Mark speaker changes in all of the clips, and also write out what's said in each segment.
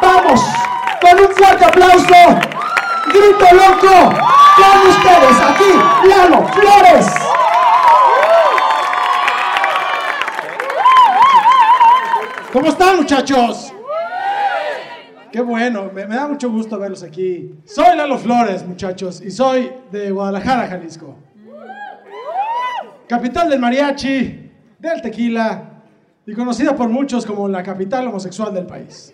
Speaker 1: Vamos, con un fuerte aplauso, grito loco, con ustedes aquí, Lalo Flores. ¿Cómo están muchachos? Qué bueno, me, me da mucho gusto verlos aquí. Soy Lalo Flores, muchachos, y soy de Guadalajara, Jalisco. Capital del mariachi, del tequila, y conocida por muchos como la capital homosexual del país.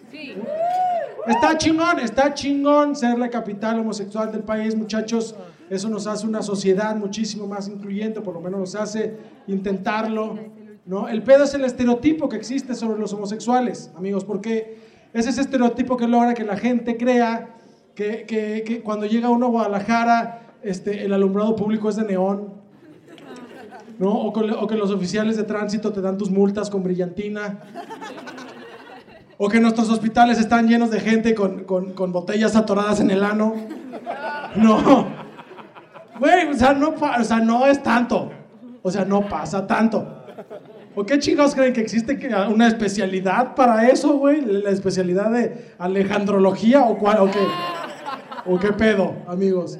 Speaker 1: Está chingón, está chingón ser la capital homosexual del país, muchachos. Eso nos hace una sociedad muchísimo más incluyente, por lo menos nos hace intentarlo. ¿no? El pedo es el estereotipo que existe sobre los homosexuales, amigos, porque es ese estereotipo que logra que la gente crea que, cuando llega uno a Guadalajara, este, el alumbrado público es de neón, ¿no? O, o que los oficiales de tránsito te dan tus multas con brillantina. O que nuestros hospitales están llenos de gente con, con- con botellas atoradas en el ano. No. Güey, o sea, no, o sea, no es tanto. O sea, no pasa tanto. ¿O qué chingados creen que existe una especialidad para eso, güey? La especialidad de alejandrología o cuál, o qué? ¿O qué pedo, amigos?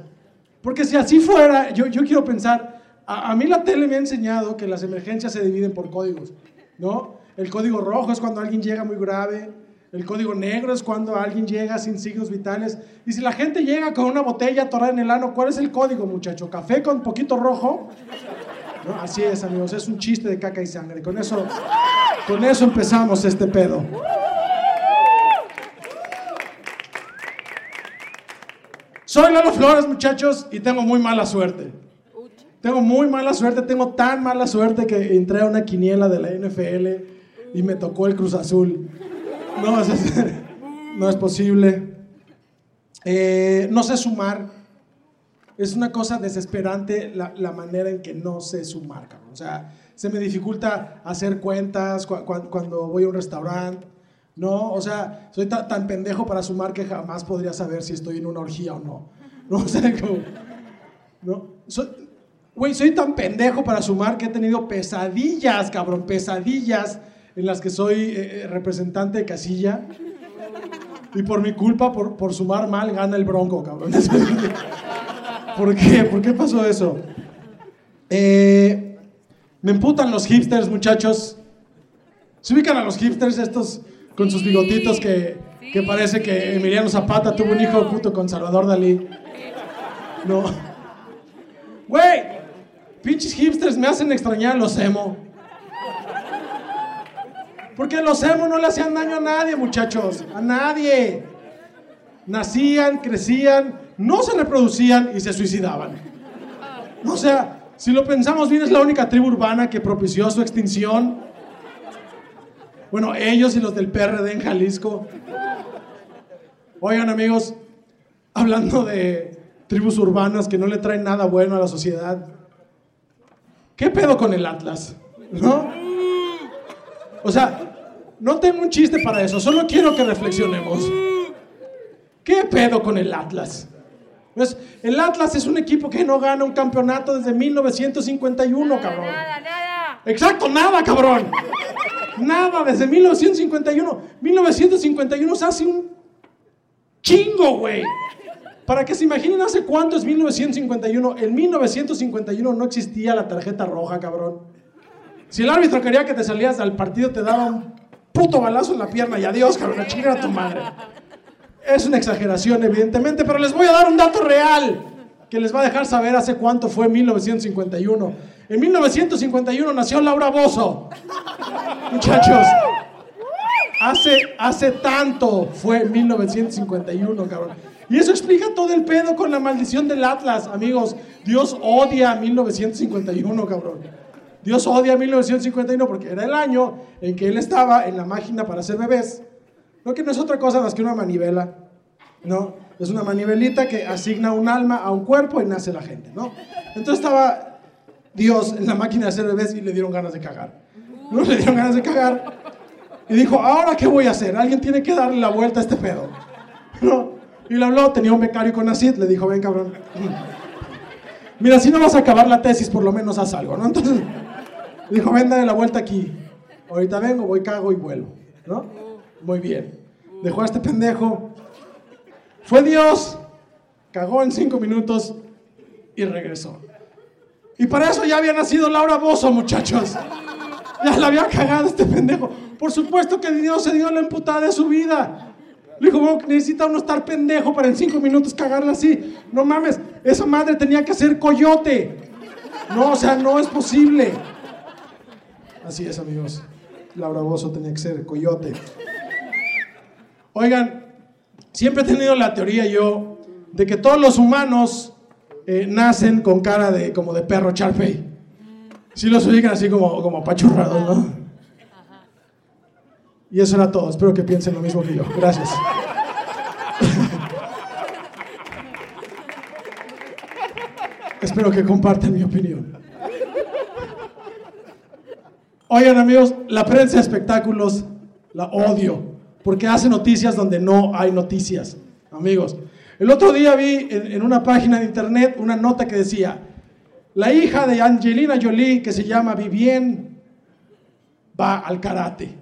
Speaker 1: Porque si así fuera, yo, yo quiero pensar, a, a mí la tele me ha enseñado que las emergencias se dividen por códigos, ¿no? El código rojo es cuando alguien llega muy grave, el código negro es cuando alguien llega sin signos vitales. Y si la gente llega con una botella atorada en el ano, ¿cuál es el código, muchacho? ¿Café con poquito rojo? ¿No? Así es, amigos, es un chiste de caca y sangre. Con eso, con eso empezamos este pedo. Soy Lalo Flores, muchachos, y tengo muy mala suerte. Tengo muy mala suerte, tengo tan mala suerte que entré a una quiniela de la NFL y me tocó el Cruz Azul. No, es, no es posible. Eh, no sé sumar. Es una cosa desesperante la, la manera en que no sé sumar, cabrón. O sea, se me dificulta hacer cuentas cu- cu- cuando voy a un restaurante. No, o sea, soy ta- tan pendejo para sumar que jamás podría saber si estoy en una orgía o no. No, o sea, como, no. Soy- Güey, soy tan pendejo para sumar que he tenido pesadillas, cabrón, pesadillas en las que soy eh, eh, representante de casilla. Y por mi culpa, por, por sumar mal, gana el bronco, cabrón. ¿Por qué? ¿Por qué pasó eso? Eh, me emputan los hipsters, muchachos. ¿Se ubican a los hipsters estos con sus bigotitos que, que parece que Emiliano Zapata tuvo un hijo puto con Salvador Dalí? No. Güey, pinches hipsters me hacen extrañar a los emo. Porque los emo no le hacían daño a nadie, muchachos. A nadie. Nacían, crecían, no se reproducían y se suicidaban. O sea, si lo pensamos bien, es la única tribu urbana que propició su extinción. Bueno, ellos y los del PRD en Jalisco. Oigan, amigos, hablando de tribus urbanas que no le traen nada bueno a la sociedad. ¿Qué pedo con el Atlas? ¿No? O sea, no tengo un chiste para eso, solo quiero que reflexionemos. ¿Qué pedo con el Atlas? Pues el Atlas es un equipo que no gana un campeonato desde 1951, cabrón.
Speaker 2: Nada, nada.
Speaker 1: Exacto, nada, cabrón. Nada, desde 1951. 1951 es hace un chingo, güey. Para que se imaginen hace cuánto es 1951. En 1951 no existía la tarjeta roja, cabrón. Si el árbitro quería que te salías al partido, te daba un puto balazo en la pierna y adiós, cabrón, a chingar a tu madre. Es una exageración, evidentemente, pero les voy a dar un dato real que les va a dejar saber hace cuánto fue 1951. En 1951 nació Laura Bozo. Muchachos, hace, hace tanto fue 1951, cabrón. Y eso explica todo el pedo con la maldición del Atlas, amigos. Dios odia a 1951, cabrón. Dios odia 1951 porque era el año en que él estaba en la máquina para hacer bebés. No que no es otra cosa más que una manivela, ¿no? Es una manivelita que asigna un alma a un cuerpo y nace la gente, ¿no? Entonces estaba Dios en la máquina de hacer bebés y le dieron ganas de cagar. No le dieron ganas de cagar. Y dijo, ¿ahora qué voy a hacer? Alguien tiene que darle la vuelta a este pedo. ¿No? Y le habló, tenía un becario con ACID, le dijo, ven cabrón. Mira, si no vas a acabar la tesis, por lo menos haz algo, ¿no? Entonces, dijo, ven, dale la vuelta aquí. Ahorita vengo, voy, cago y vuelvo, ¿no? Muy bien. Dejó a este pendejo. Fue Dios, cagó en cinco minutos y regresó. Y para eso ya había nacido Laura Bozo, muchachos. Ya la había cagado este pendejo. Por supuesto que Dios se dio la emputada de su vida. Le dijo, necesita uno estar pendejo para en cinco minutos cagarla así. No mames, esa madre tenía que ser coyote. No, o sea, no es posible. Así es, amigos. Laura Bozo tenía que ser coyote. Oigan, siempre he tenido la teoría yo de que todos los humanos eh, nacen con cara de como de perro Charpey. Si los ubican así como, como apachurrados, ¿no? Y eso era todo. Espero que piensen lo mismo que yo. Gracias. Espero que compartan mi opinión. Oigan amigos, la prensa de espectáculos la odio porque hace noticias donde no hay noticias. Amigos, el otro día vi en, una página de internet una nota que decía, la hija de Angelina Jolie, que se llama Vivienne, va al karate.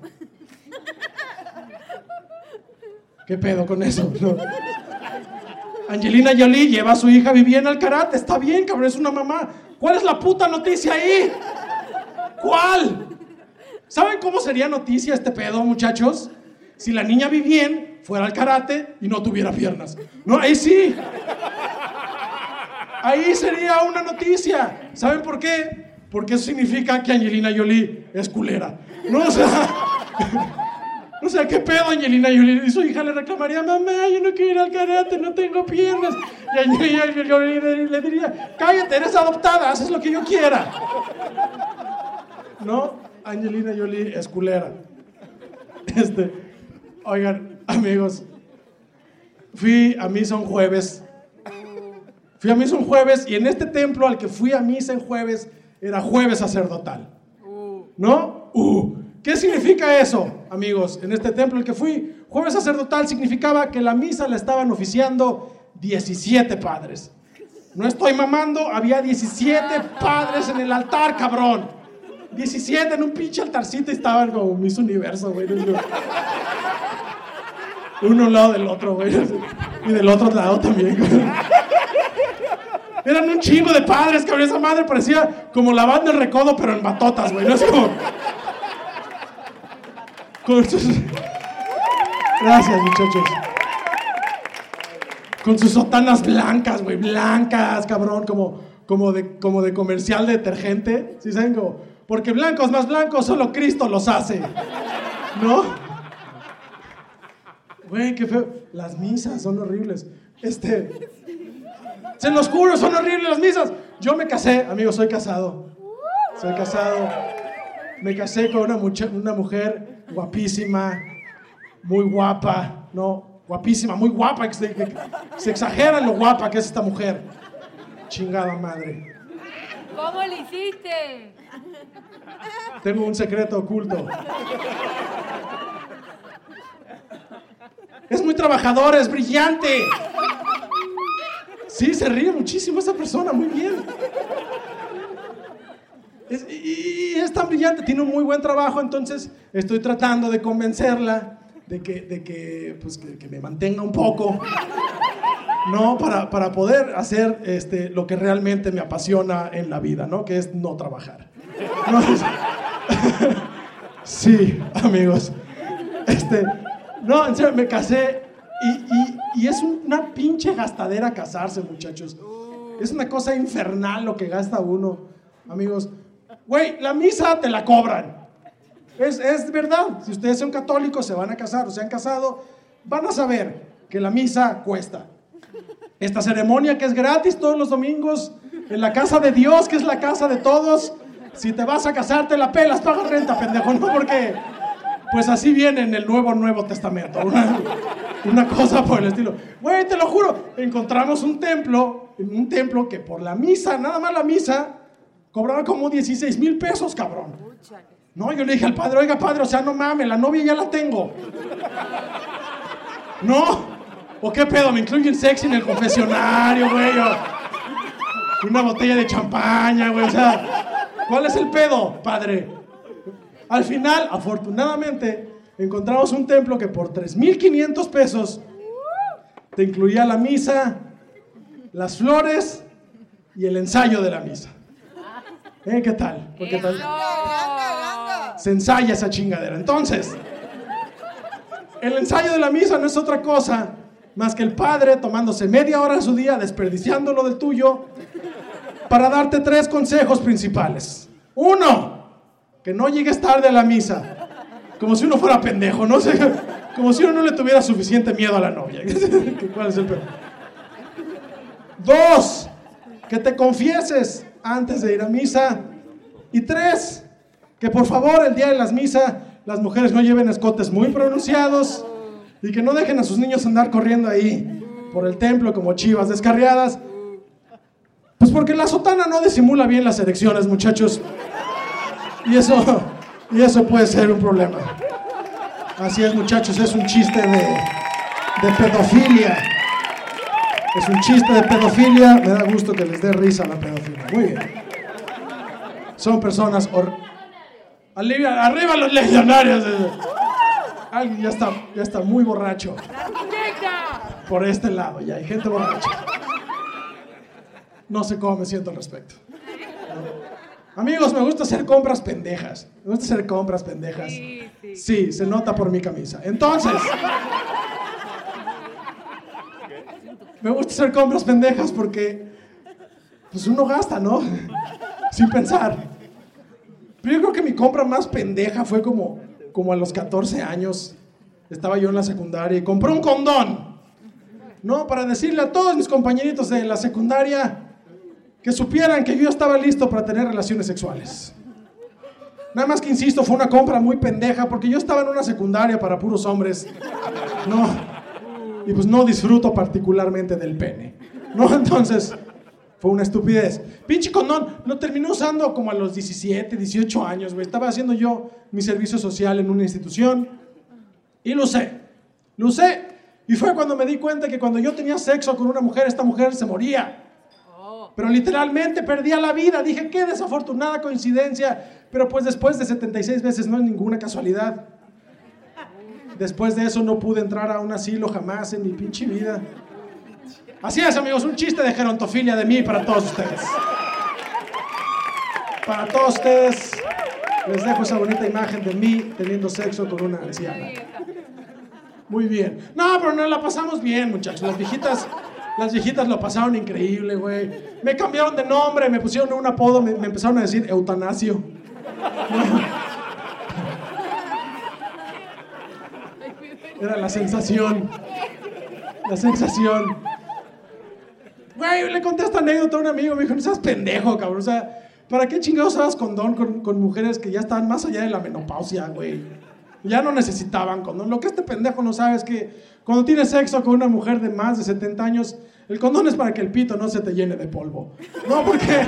Speaker 1: ¿Qué pedo con eso? Angelina Jolie lleva a su hija Vivienne al karate. Está bien, cabrón, es una mamá. ¿Cuál es la puta noticia ahí? ¿Cuál? ¿Saben cómo sería noticia este pedo, muchachos? Si la niña Vivienne fuera al karate y no tuviera piernas. No, ahí sí. Ahí sería una noticia. ¿Saben por qué? Porque eso significa que Angelina Jolie es culera. No, o sea. O sea, ¿qué pedo Angelina Jolie? Y su hija le reclamaría, mamá, yo no quiero ir al karate, no tengo piernas. Y Angelina Jolie le diría, cállate, eres adoptada, haces lo que yo quiera. No, Angelina Jolie es culera. Este, oigan, amigos, fui a misa un jueves. Fui a misa un jueves y en este templo al que fui a misa en jueves era jueves sacerdotal. ¿No? Uh. ¿Qué significa eso, amigos? En este templo al que fui, jueves sacerdotal significaba que la misa la estaban oficiando 17 padres. No estoy mamando, había 17 padres en el altar, cabrón. 17 en un pinche altarcito y estaban como mis universo, güey uno al lado del otro, güey. Y del otro lado también, Eran un chingo de padres, cabrón. Esa madre parecía como la banda del recodo, pero en batotas, güey. No es como. Con sus... Gracias, muchachos. Con sus sotanas blancas, güey. Blancas, cabrón. Como, como, de, como de comercial de detergente. ¿Sí saben? Como, porque blancos más blancos solo Cristo los hace. ¿No? Güey, qué feo. Las misas son horribles. Este. Se los juro, son horribles las misas. Yo me casé, amigo, soy casado. Soy casado. Me casé con una, una mujer guapísima, muy guapa, ¿no? Guapísima, muy guapa. Se, se exagera lo guapa que es esta mujer. Chingada madre.
Speaker 2: ¿Cómo le hiciste?
Speaker 1: Tengo un secreto oculto. Es muy trabajador, es brillante. Sí, se ríe muchísimo esa persona, muy bien. y, es tan brillante, tiene un muy buen trabajo, entonces estoy tratando de convencerla de que, de que, pues, que, me mantenga un poco, ¿no? Para, para, poder hacer este, lo que realmente me apasiona en la vida, ¿no? Que es no trabajar. Sí, amigos. Este, no, en serio, me casé y, es una pinche gastadera casarse, muchachos. Es una cosa infernal lo que gasta uno, amigos. Güey, la misa te la cobran. Es, es verdad. Si ustedes son católicos, se van a casar o se han casado, van a saber que la misa cuesta. Esta ceremonia que es gratis todos los domingos en la casa de Dios, que es la casa de todos, Si te vas a casar, te la pelas, paga renta, pendejo, no porque pues así viene en el nuevo Nuevo Testamento. Una, una cosa por el estilo. Güey, te lo juro, encontramos un templo, un templo que por la misa, nada más la misa, cobraba como 16 mil pesos, cabrón. No, yo le dije al padre, oiga padre, o sea, no mames, la novia ya la tengo. No, ¿o qué pedo? ¿Me incluyen sexy en el confesionario, güey? Una botella de champaña, güey, o sea, ¿cuál es el pedo, padre? Al final, afortunadamente, encontramos un templo que por 3.500 pesos te incluía la misa, las flores y el ensayo de la misa. ¿Eh? ¿Qué tal? ¿Qué tal? Se ensaya esa chingadera. Entonces, el ensayo de la misa no es otra cosa más que el padre tomándose media hora de su día, desperdiciando lo del tuyo, para darte tres consejos principales. Uno, que no llegues tarde a la misa. Como si uno fuera pendejo, no sé. Como si uno no le tuviera suficiente miedo a la novia. ¿Cuál es el peor? Dos, que te confieses antes de ir a misa. Y tres, que por favor el día de las misas las mujeres no lleven escotes muy pronunciados y que no dejen a sus niños andar corriendo ahí por el templo como chivas descarriadas. Pues porque la sotana no disimula bien las erecciones, muchachos. Y eso, y eso puede ser un problema. Así es, muchachos, es un chiste de, de pedofilia. Es un chiste de pedofilia. Me da gusto que les dé risa la pedofilia. Muy bien. Son personas. Arriba, arriba los legionarios. Alguien ya está, ya está muy borracho. Por este lado, ya hay gente borracha. No sé cómo me siento al respecto. Amigos, me gusta hacer compras pendejas. Me gusta hacer compras pendejas. Sí, se nota por mi camisa. Entonces, me gusta hacer compras pendejas porque pues uno gasta, ¿no? Sin pensar. Pero yo creo que mi compra más pendeja fue como, como a los 14 años. Estaba yo en la secundaria y compré un condón. No, para decirle a todos mis compañeritos de la secundaria, que supieran que yo estaba listo para tener relaciones sexuales. Nada más que insisto, fue una compra muy pendeja porque yo estaba en una secundaria para puros hombres. No. Y pues no disfruto particularmente del pene. No, entonces fue una estupidez. Pinche condón, lo terminé usando como a los 17, 18 años, güey. Estaba haciendo yo mi servicio social en una institución y lo usé. Lo usé. Y fue cuando me di cuenta que cuando yo tenía sexo con una mujer, esta mujer se moría pero literalmente perdía la vida. Dije, qué desafortunada coincidencia, pero pues después de 76 veces no es ninguna casualidad. Después de eso no pude entrar a un asilo jamás en mi pinche vida. Así es, amigos, un chiste de gerontofilia de mí para todos ustedes. Para todos ustedes, les dejo esa bonita imagen de mí teniendo sexo con una anciana. Muy bien. No, pero no la pasamos bien, muchachos. Las viejitas las viejitas lo pasaron increíble, güey. Me cambiaron de nombre, me pusieron un apodo, me, empezaron a decir eutanasio. Era la sensación. La sensación. Güey, le conté esta anécdota a un amigo, me dijo, no seas pendejo, cabrón. O sea, ¿para qué chingados usabas condón con, con mujeres que ya estaban más allá de la menopausia, güey? Ya no necesitaban condón. Lo que este pendejo no sabe es que cuando tienes sexo con una mujer de más de 70 años, el condón es para que el pito no se te llene de polvo. No, porque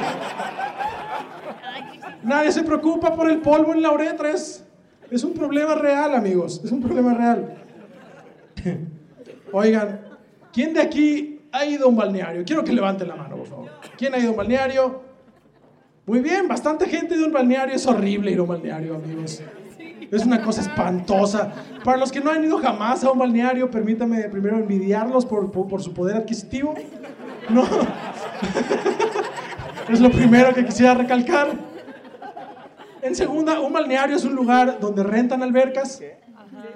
Speaker 1: nadie se preocupa por el polvo en la uretra. Es, es un problema real, amigos. Es un problema real. Oigan, ¿quién de aquí ha ido a un balneario? Quiero que levanten la mano, por favor. ¿Quién ha ido a un balneario? Muy bien, bastante gente de un balneario. Es horrible ir a un balneario, amigos. Es una cosa espantosa. Para los que no han ido jamás a un balneario, permítame primero envidiarlos por, por, su poder adquisitivo. No. es lo primero que quisiera recalcar. En segunda, un balneario es un lugar donde rentan albercas.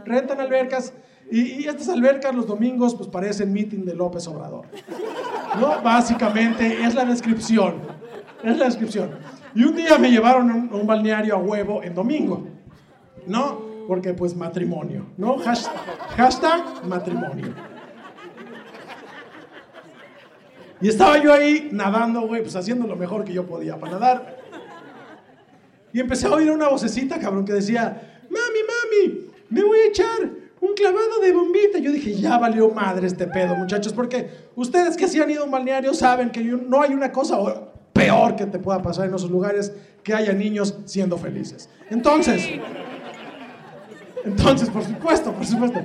Speaker 1: Rentan albercas. Y, estas albercas los domingos pues parecen meeting de López Obrador. ¿No? Básicamente es la descripción. Es la descripción. Y un día me llevaron a un balneario a huevo en domingo. No, porque pues matrimonio, ¿no? Hashtag, matrimonio. Y estaba yo ahí nadando, güey, pues haciendo lo mejor que yo podía para nadar. Y empecé a oír una vocecita, cabrón, que decía, mami, mami, me voy a echar un clavado de bombita. Yo dije, ya valió madre este pedo, muchachos, porque ustedes que sí han ido a un balneario saben que no hay una cosa peor que te pueda pasar en esos lugares que haya niños siendo felices. Entonces, entonces, por supuesto, por supuesto.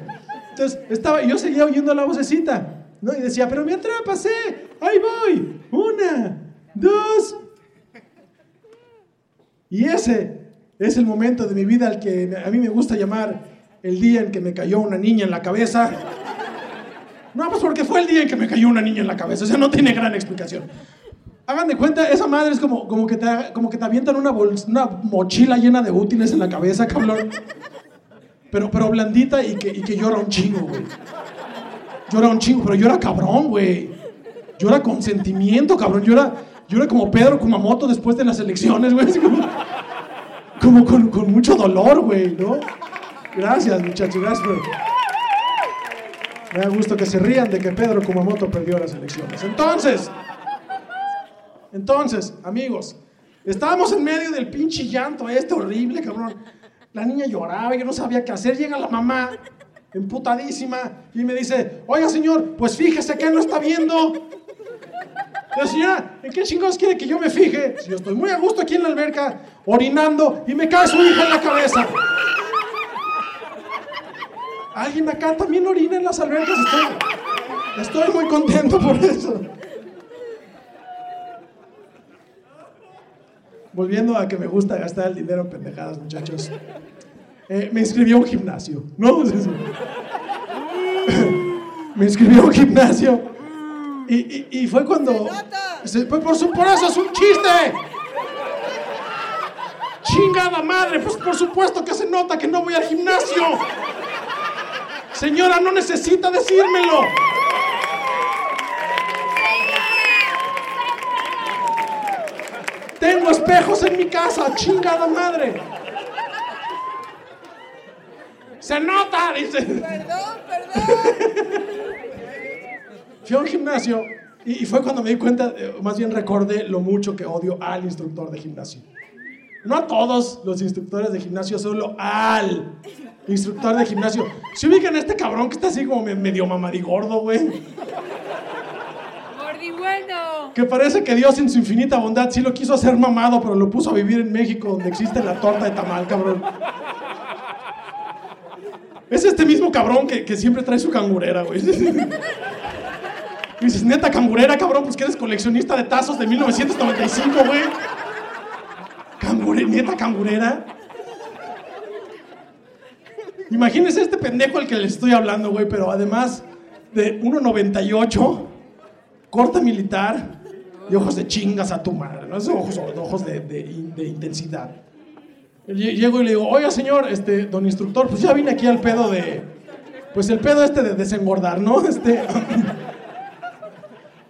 Speaker 1: Entonces, estaba, yo seguía oyendo la vocecita, ¿no? Y decía, pero me atrapas, ¿eh? Ahí voy. Una, dos. Y ese es el momento de mi vida al que a mí me gusta llamar el día en que me cayó una niña en la cabeza. No, pues porque fue el día en que me cayó una niña en la cabeza. O sea, no tiene gran explicación. Hagan de cuenta, esa madre es como, como, que, te, como que te avientan una, una mochila llena de útiles en la cabeza, cabrón. Pero, pero blandita y que, y que llora un chingo, güey. Llora un chingo, pero llora cabrón, güey. Llora con sentimiento, cabrón. Llora, llora como Pedro Kumamoto después de las elecciones, güey. Como, con, con, mucho dolor, güey, ¿no? Gracias, muchachos, gracias Me da gusto que se rían de que Pedro Kumamoto perdió las elecciones. Entonces, entonces, amigos, estábamos en medio del pinche llanto este horrible, cabrón. La niña lloraba, yo no sabía qué hacer. Llega la mamá, emputadísima, y me dice, oiga señor, pues fíjese que no está viendo. La señora, ¿en qué chingados quiere que yo me fije? Si yo estoy muy a gusto aquí en la alberca, orinando, y me cae su hija en la cabeza. Alguien acá también orina en las albercas. Estoy, estoy muy contento por eso. Volviendo a que me gusta gastar el dinero en pendejadas, muchachos. Eh, me inscribió a un gimnasio, ¿no? me inscribió a un gimnasio. Y, y, fue cuando. Se, pues por supuesto, es un chiste. Chingada madre, pues por supuesto que se nota que no voy al gimnasio. Señora, no necesita decírmelo. Tengo espejos en mi casa, chingada madre. Se nota, dice. Perdón, perdón. Fui a un gimnasio y, fue cuando me di cuenta, más bien recordé lo mucho que odio al instructor de gimnasio. No a todos los instructores de gimnasio, solo al instructor de gimnasio. Si ubican a este cabrón que está así como medio mamadigordo, güey. Que parece que Dios en su infinita bondad sí lo quiso hacer mamado, pero lo puso a vivir en México, donde existe la torta de tamal, cabrón. Es este mismo cabrón que, siempre trae su cangurera, güey. Dices, neta, cangurera, cabrón, pues que eres coleccionista de tazos de 1995, güey. Neta, cangurera. Imagínense este pendejo al que le estoy hablando, güey, pero además de 1.98 corte militar y ojos de chingas a tu madre, ¿no? Esos ojos, ojos de, intensidad. Llego y le digo, oiga señor, este, don instructor, pues ya vine aquí al pedo de, pues el pedo este de desengordar, ¿no? Este,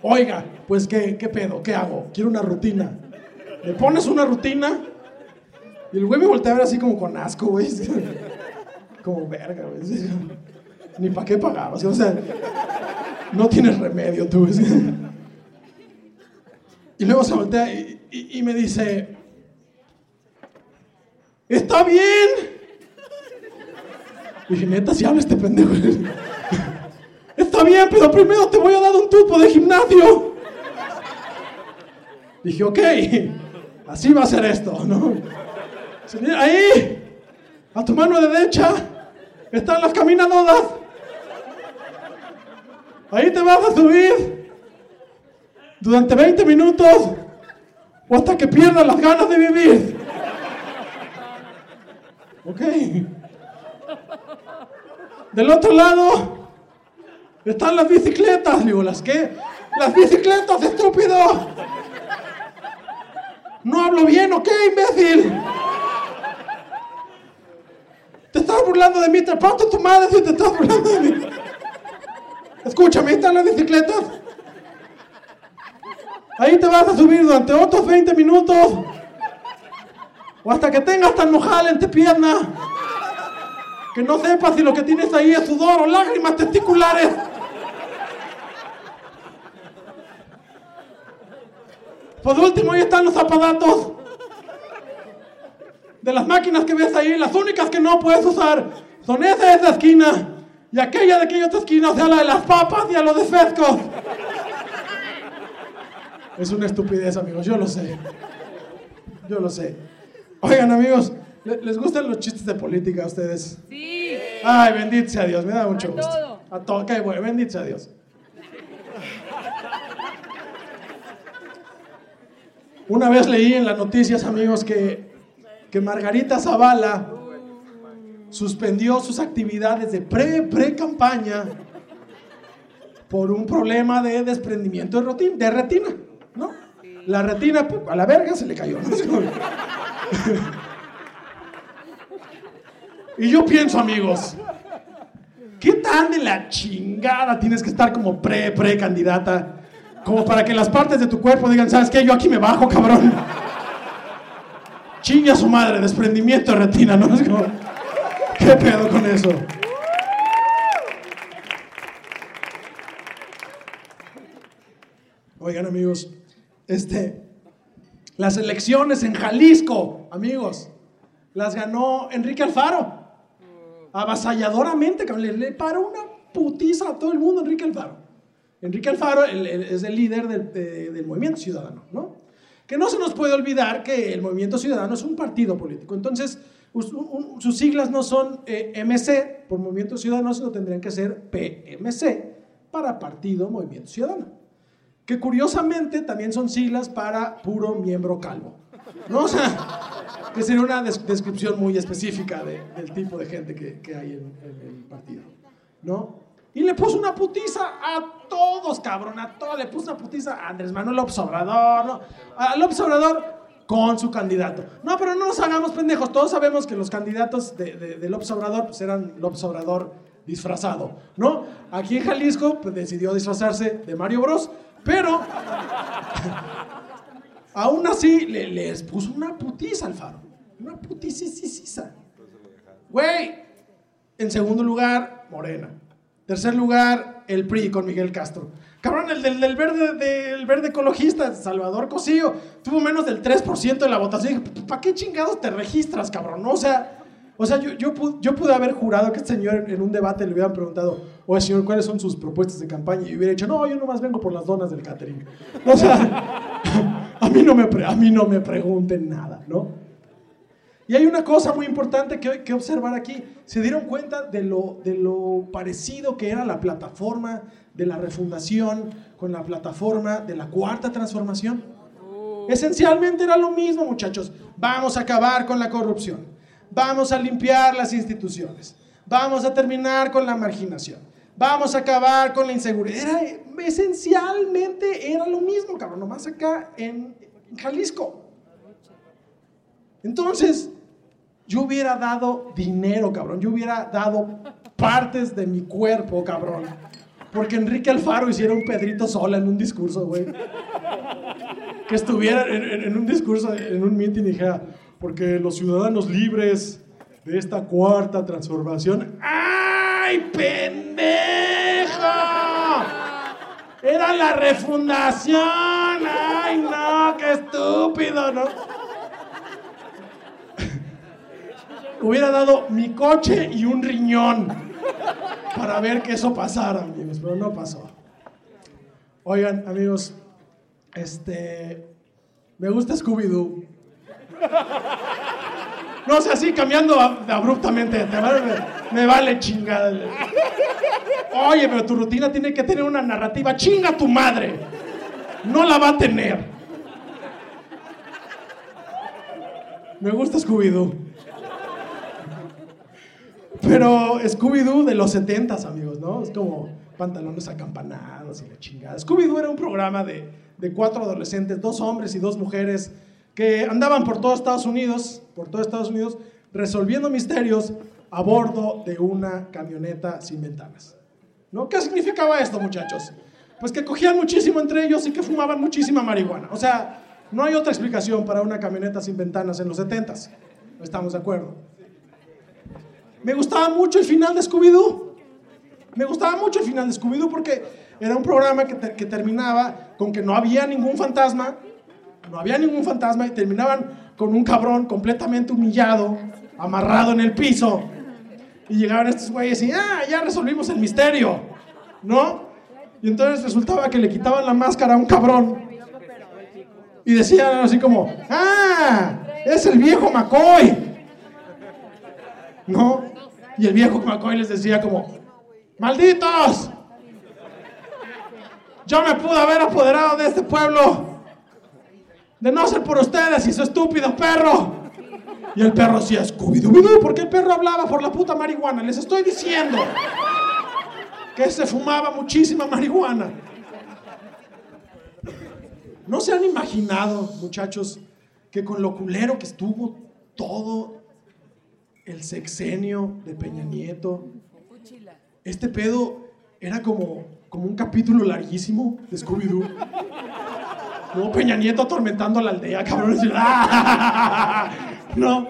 Speaker 1: oiga, pues ¿qué, qué pedo, ¿qué hago? Quiero una rutina. ¿Me pones una rutina? Y el güey me voltea a ver así como con asco, güey. Como verga, güey. Ni para qué pagabas, o sea no tienes remedio tú. Y luego se voltea y, me dice, está bien. Y dije, neta, si habla este pendejo. Está bien, pero primero te voy a dar un tubo de gimnasio. Dije, ok, así va a ser esto, ¿no? Ahí, a tu mano derecha, están las caminadoras. Ahí te vas a subir durante 20 minutos o hasta que pierdas las ganas de vivir. Ok. Del otro lado están las bicicletas. Digo, ¿las qué? Las bicicletas, estúpido. No hablo bien, ¿o qué, imbécil? Te estás burlando de mí, te parto tu madre si te estás burlando de mí. Escúchame, están las bicicletas. Ahí te vas a subir durante otros 20 minutos. O hasta que tengas tan en tu pierna. Que no sepas si lo que tienes ahí es sudor o lágrimas testiculares. Por último, ahí están los zapatos. de las máquinas que ves ahí, las únicas que no puedes usar son esa de esa esquina y aquella de aquella otra esquina, sea, la de las papas y a los desfescos. Es una estupidez, amigos, yo lo sé. Yo lo sé. Oigan, amigos, ¿les gustan los chistes de política a ustedes?
Speaker 2: Sí.
Speaker 1: Ay, bendito sea Dios, me da mucho
Speaker 2: A
Speaker 1: gusto.
Speaker 2: todo.
Speaker 1: A todo, qué bueno, bendito sea Dios. Una vez leí en las noticias, amigos, que, que Margarita Zavala suspendió sus actividades de pre, pre-campaña por un problema de desprendimiento de, de retina, ¿no? La retina, pues, a la verga se le cayó, ¿no? Y yo pienso, amigos, ¿qué tan de la chingada tienes que estar como pre, pre candidata? Como para que las partes de tu cuerpo digan, ¿sabes qué? Yo aquí me bajo, cabrón. Chinga su madre, desprendimiento de retina, ¿no? Es como, ¿qué pedo con eso? Oigan, amigos, este, las elecciones en Jalisco, amigos, las ganó Enrique Alfaro. Avasalladoramente, le, le paró una putiza a todo el mundo Enrique Alfaro. Enrique Alfaro es el líder del, de- del movimiento ciudadano, ¿no? Que no se nos puede olvidar que el movimiento ciudadano es un partido político. Entonces, sus siglas no son eh, MC por movimiento ciudadano, sino tendrían que ser PMC para Partido Movimiento Ciudadano que curiosamente también son siglas para puro miembro calvo. ¿No? O sea, que sería una des- descripción muy específica de- del tipo de gente que, que hay en, el partido. ¿No? Y le puso una putiza a todos, cabrón, a todos. Le puso una putiza a Andrés Manuel López Obrador, ¿no? A López con su candidato. No, pero no nos hagamos pendejos. Todos sabemos que los candidatos de, de, de López Obrador pues eran López Obrador disfrazado, ¿no? Aquí en Jalisco pues, decidió disfrazarse de Mario Bros, pero aún así le- les puso una putiza al faro. Una putisisisa. Güey, en segundo lugar, Morena. Tercer lugar, el PRI con Miguel Castro. Cabrón, el del, del verde, del verde ecologista, Salvador Cosío, tuvo menos del 3% de la votación. ¿Para qué chingados te registras, cabrón? O sea, o sea yo, yo, pu- yo pude haber jurado que este señor en, un debate le hubieran preguntado, oye, señor, ¿cuáles son sus propuestas de campaña? Y hubiera dicho, no, yo nomás vengo por las donas del catering. O sea, a mí no me, a mí no me pregunten nada, ¿no? Y hay una cosa muy importante que, que observar aquí. Se dieron cuenta de lo, de lo parecido que era la plataforma de la refundación con la plataforma de la cuarta transformación. Esencialmente era lo mismo, muchachos. Vamos a acabar con la corrupción. Vamos a limpiar las instituciones. Vamos a terminar con la marginación. Vamos a acabar con la inseguridad. Era, esencialmente era lo mismo, cabrón. Nomás acá en Jalisco. Entonces, yo hubiera dado dinero, cabrón. Yo hubiera dado partes de mi cuerpo, cabrón. Porque Enrique Alfaro hiciera un Pedrito Sola en un discurso, güey. Que estuviera en, un discurso, en un meeting y dijera, porque los ciudadanos libres de esta cuarta transformación. ¡Ay, pendejo! Era la refundación. ¡Ay, no! ¡Qué estúpido, ¿no? hubiera dado mi coche y un riñón para ver que eso pasara, amigos, pero no pasó. Oigan, amigos, este, me gusta Scooby-Doo. No, sea, así cambiando ab- abruptamente, me, me vale chingada. Oye, pero tu rutina tiene que tener una narrativa. Chinga tu madre. No la va a tener. Me gusta Scooby-Doo. Pero Scooby-Doo de los 70 amigos, ¿no? Es como pantalones acampanados y la chingada. Scooby-Doo era un programa de, de cuatro adolescentes, dos hombres y dos mujeres, que andaban por todo Estados Unidos, por todo Estados Unidos, resolviendo misterios a bordo de una camioneta sin ventanas. ¿No? ¿Qué significaba esto, muchachos? Pues que cogían muchísimo entre ellos y que fumaban muchísima marihuana. O sea, no hay otra explicación para una camioneta sin ventanas en los 70s. ¿Estamos de acuerdo? Me gustaba mucho el final de Scooby-Doo. Me gustaba mucho el final de Scooby-Doo porque era un programa que, que terminaba con que no había ningún fantasma. No había ningún fantasma y terminaban con un cabrón completamente humillado, amarrado en el piso. Y llegaban estos güeyes y, ah, ya resolvimos el misterio, ¿no? Y entonces resultaba que le quitaban la máscara a un cabrón. Y decían así como, ah, es el viejo McCoy. ¿No? Y el viejo McCoy les decía como, malditos, yo me pude haber apoderado de este pueblo de no ser por ustedes y su estúpido perro. Y el perro hacía Scooby-Doo, porque el perro hablaba por la puta marihuana. Les estoy diciendo que se fumaba muchísima marihuana. ¿No se han imaginado, muchachos, que con lo culero que estuvo todo el sexenio de Peña Nieto, este pedo era como, como un capítulo larguísimo de Scooby-Doo? No, Peña Nieto atormentando a la aldea, cabrón. No.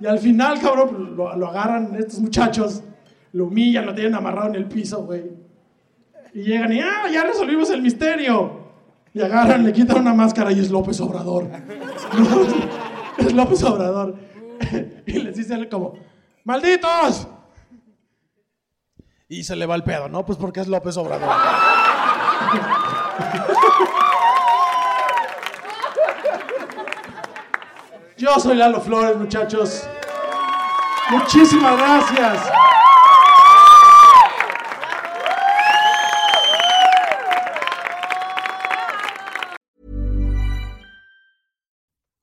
Speaker 1: Y al final, cabrón, lo, agarran estos muchachos, lo humillan, lo tienen amarrado en el piso, güey. Y llegan y, ah, ya resolvimos el misterio. Y agarran, le quitan una máscara y es López Obrador. es López Obrador. y les dicen como, ¡malditos! Y se le va el pedo, ¿no? Pues porque es López Obrador. Yo soy Lalo Flores, muchachos. Muchísimas gracias.